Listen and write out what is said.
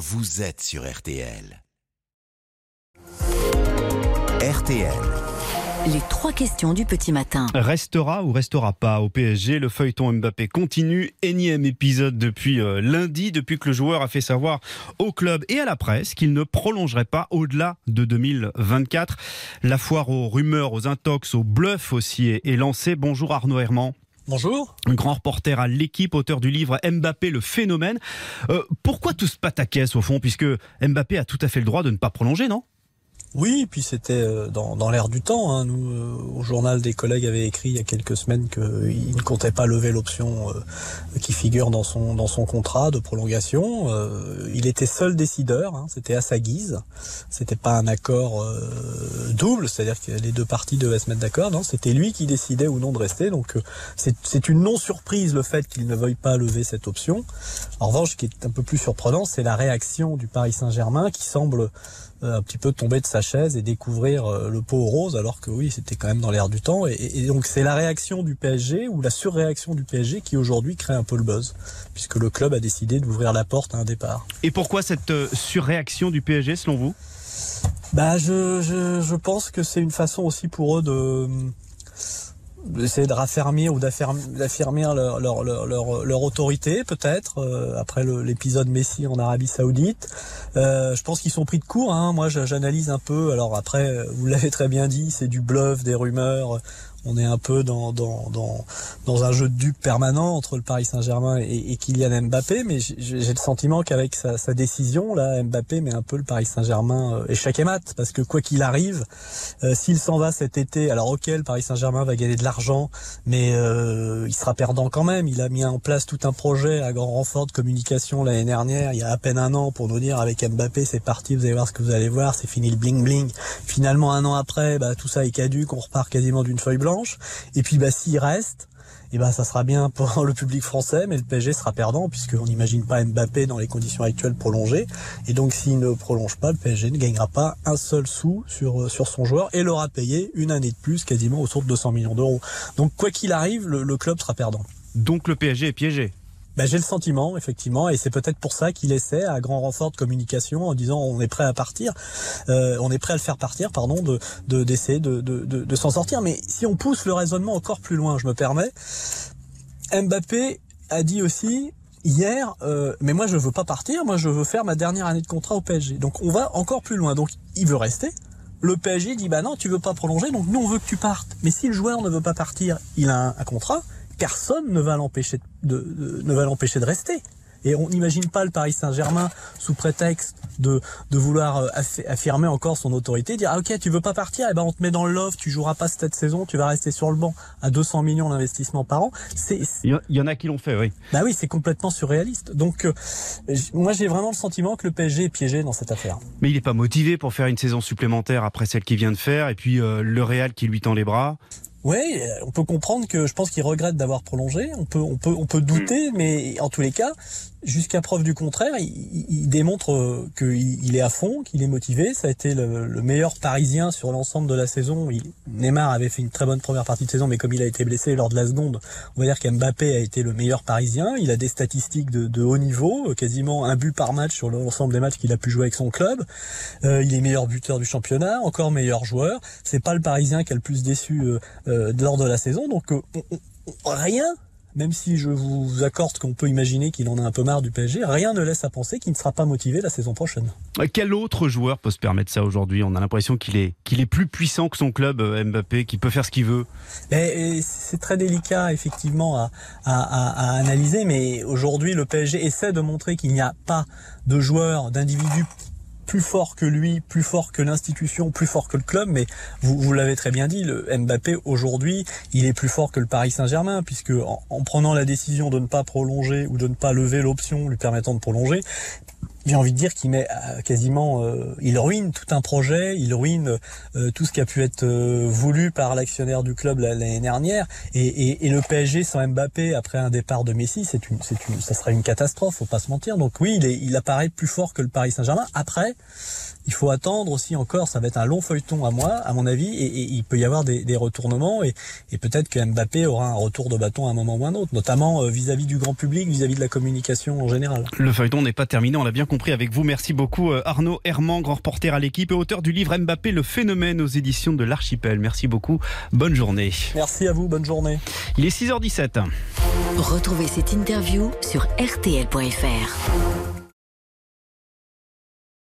vous êtes sur RTL. RTL. Les trois questions du petit matin. Restera ou restera pas au PSG Le feuilleton Mbappé continue. Énième épisode depuis euh, lundi, depuis que le joueur a fait savoir au club et à la presse qu'il ne prolongerait pas au-delà de 2024. La foire aux rumeurs, aux intox, aux bluffs aussi est, est lancée. Bonjour Arnaud Herman. Bonjour. Un grand reporter à l'équipe, auteur du livre Mbappé, le phénomène. Euh, pourquoi tout ce pataquès au fond? Puisque Mbappé a tout à fait le droit de ne pas prolonger, non? Oui, puis c'était euh, dans, dans l'air du temps. Hein. Nous, euh, au journal, des collègues avaient écrit il y a quelques semaines qu'il ne comptait pas lever l'option euh, qui figure dans son, contrat de prolongation. Euh, il était seul décideur, hein. c'était à sa guise. C'était pas un accord euh, double, c'est-à-dire que les deux parties devaient se mettre d'accord. C'était lui qui décidait ou non de rester. Donc euh, c'est une non-surprise le fait qu'il ne veuille pas lever cette option. En revanche, ce qui est un peu plus surprenant, c'est la réaction du Paris Saint-Germain qui semble euh, un petit peu tomber de sa chaise et découvrir euh, le pot rose alors que oui c'était quand même dans l'air du temps et, et donc c'est la réaction du PSG ou la surréaction du PSG qui aujourd'hui crée un peu le buzz puisque le club a décidé d'ouvrir la porte à un départ. Et pourquoi cette euh, surréaction du PSG selon vous? Bah je, je, je pense que c'est une façon aussi pour eux de d'essayer de raffermir ou d'affirmer d'affirmer leur, leur, leur, leur, autorité peut-être euh, après l'épisode Messi en Arabie Saoudite. Euh, je pense qu'ils sont pris de court. Hein. Moi, j'analyse un peu. Alors après, euh, vous l'avez très bien dit, c'est du bluff, des rumeurs. On est un peu dans, dans, dans, dans un jeu de dupes permanent entre le Paris Saint-Germain et, Kylian Mbappé, mais j'ai le sentiment qu'avec sa, sa décision, là, Mbappé met un peu le Paris Saint-Germain euh, échec et mat, parce que quoi qu'il arrive, euh, s'il s'en va cet été, alors ok, le Paris Saint-Germain va gagner de l'argent, mais euh, il sera perdant quand même. Il a mis en place tout un projet à grand renfort de communication l'année dernière, il y a à peine un an, pour nous dire avec Mbappé, c'est parti, vous allez voir ce que vous allez voir, c'est fini le bling bling. Finalement, un an après, bah, tout ça est caduque, on repart quasiment d'une feuille blanche. Et puis, bah, s'il reste, et ben ça sera bien pour le public français, mais le PSG sera perdant puisqu'on n'imagine pas Mbappé dans les conditions actuelles prolonger. Et donc s'il ne prolonge pas, le PSG ne gagnera pas un seul sou sur sur son joueur et l'aura payé une année de plus, quasiment autour de 200 millions d'euros. Donc quoi qu'il arrive, le club sera perdant. Donc le PSG est piégé. Ben, j'ai le sentiment, effectivement, et c'est peut-être pour ça qu'il essaie, à grand renfort de communication, en disant on est prêt à partir, euh, on est prêt à le faire partir, pardon, de de- d'essayer de, de, de, s'en sortir. Mais si on pousse le raisonnement encore plus loin, je me permets, Mbappé a dit aussi hier, euh, mais moi je veux pas partir, moi je veux faire ma dernière année de contrat au PSG. Donc on va encore plus loin. Donc il veut rester. Le PSG dit bah non, tu veux pas prolonger, donc nous on veut que tu partes. Mais si le joueur ne veut pas partir, il a un contrat, personne ne va l'empêcher de, de- ne va l'empêcher de rester. Et on n'imagine pas le Paris Saint-Germain sous prétexte de, de vouloir euh, affi- affirmer encore son autorité, dire ah ok tu veux pas partir, eh ben on te met dans le loft, tu joueras pas cette saison, tu vas rester sur le banc à 200 millions d'investissements par an. C'est Il y en- a qui l'ont fait, oui. bah oui, c'est complètement surréaliste. Donc euh, moi j'ai vraiment le sentiment que le PSG est piégé dans cette affaire. Mais il n'est pas motivé pour faire une saison supplémentaire après celle qu'il vient de faire. Et puis euh, le Real qui lui tend les bras. Oui, euh, on peut comprendre que je pense qu'il regrette d'avoir prolongé. On peut, on peut, on peut douter, mais en tous les cas, jusqu'à preuve du contraire, il, démontre euh, qu'il il est à fond, qu'il est motivé. Ça a été le, le meilleur Parisien sur l'ensemble de la saison. Il- Neymar avait fait une très bonne première partie de saison, mais comme il a été blessé lors de la seconde, on va dire qu'Mbappé a été le meilleur Parisien. Il a des statistiques de, de haut niveau, euh, quasiment un but par match sur l'ensemble des matchs qu'il a pu jouer avec son club. Euh, il est meilleur buteur du championnat, encore meilleur joueur. C'est pas le Parisien qui a le plus déçu euh, lors de la saison. Donc euh, rien, même si je vous accorde qu'on peut imaginer qu'il en a un peu marre du PSG, rien ne laisse à penser qu'il ne sera pas motivé la saison prochaine. Euh, Quel autre joueur peut se permettre ça aujourd'hui? On a l'impression qu'il est, qu'il est plus puissant que son club, euh, Mbappé, qui peut faire ce qu'il veut. C'est très délicat effectivement à- à analyser, mais aujourd'hui le PSG essaie de montrer qu'il n'y a pas de joueur, d'individu plus fort que lui, plus fort que l'institution, plus fort que le club, mais vous, l'avez très bien dit, le Mbappé aujourd'hui, il est plus fort que le Paris Saint-Germain, puisque en prenant la décision de ne pas prolonger ou de ne pas lever l'option lui permettant de prolonger, j'ai envie de dire qu'il met euh, quasiment, euh, il ruine tout un projet, il ruine euh, tout ce qui a pu être voulu par l'actionnaire du club la- l'année dernière. Et, le PSG sans Mbappé après un départ de Messi, c'est une, c'est une, ça serait une catastrophe, faut pas se mentir. Donc oui, il, apparaît plus fort que le Paris Saint-Germain. Après, il faut attendre aussi encore, ça va être un long feuilleton à moi, à mon avis, et, il peut y avoir des, des retournements, et, peut-être que Mbappé aura un retour de bâton à un moment ou un autre, notamment vis-à-vis du grand public, vis-à-vis de la communication en général. Le feuilleton n'est pas terminé, on l'a bien compris avec vous. Merci beaucoup euh, Arnaud Herman, grand reporter à l'équipe et auteur du livre Mbappé, le phénomène aux éditions de l'Archipel. Merci beaucoup. Bonne journée. Merci à vous, bonne journée. Il est 6h17. Retrouvez cette interview sur rtl.fr.